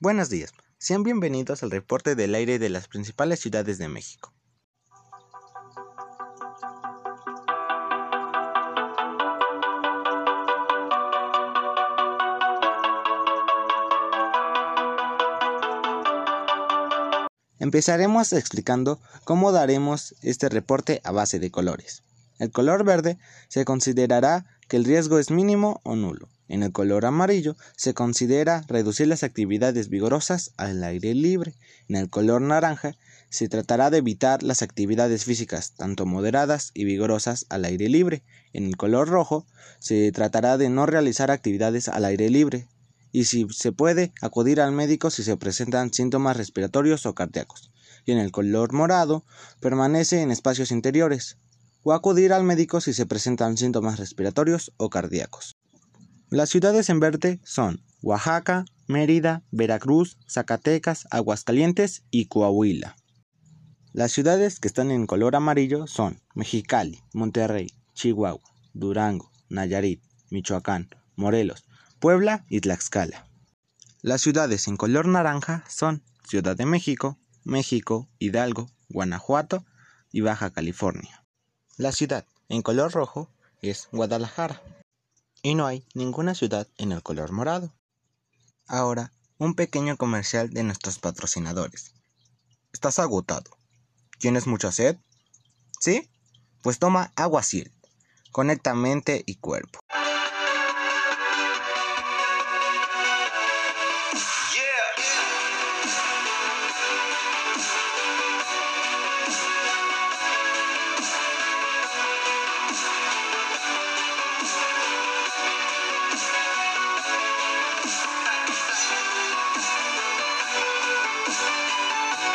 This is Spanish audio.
Buenos días, sean bienvenidos al reporte del aire de las principales ciudades de México. Empezaremos explicando cómo daremos este reporte a base de colores. El color verde se considerará que el riesgo es mínimo o nulo. En el color amarillo se considera reducir las actividades vigorosas al aire libre. En el color naranja se tratará de evitar las actividades físicas, tanto moderadas y vigorosas, al aire libre. En el color rojo se tratará de no realizar actividades al aire libre. Y si se puede, acudir al médico si se presentan síntomas respiratorios o cardíacos. Y en el color morado permanece en espacios interiores o acudir al médico si se presentan síntomas respiratorios o cardíacos. Las ciudades en verde son Oaxaca, Mérida, Veracruz, Zacatecas, Aguascalientes y Coahuila. Las ciudades que están en color amarillo son Mexicali, Monterrey, Chihuahua, Durango, Nayarit, Michoacán, Morelos, Puebla y Tlaxcala. Las ciudades en color naranja son Ciudad de México, México, Hidalgo, Guanajuato y Baja California. La ciudad en color rojo es Guadalajara. Y no hay ninguna ciudad en el color morado. Ahora, un pequeño comercial de nuestros patrocinadores. ¿Estás agotado? ¿Tienes mucha sed? ¿Sí? Pues toma agua Conecta mente y cuerpo.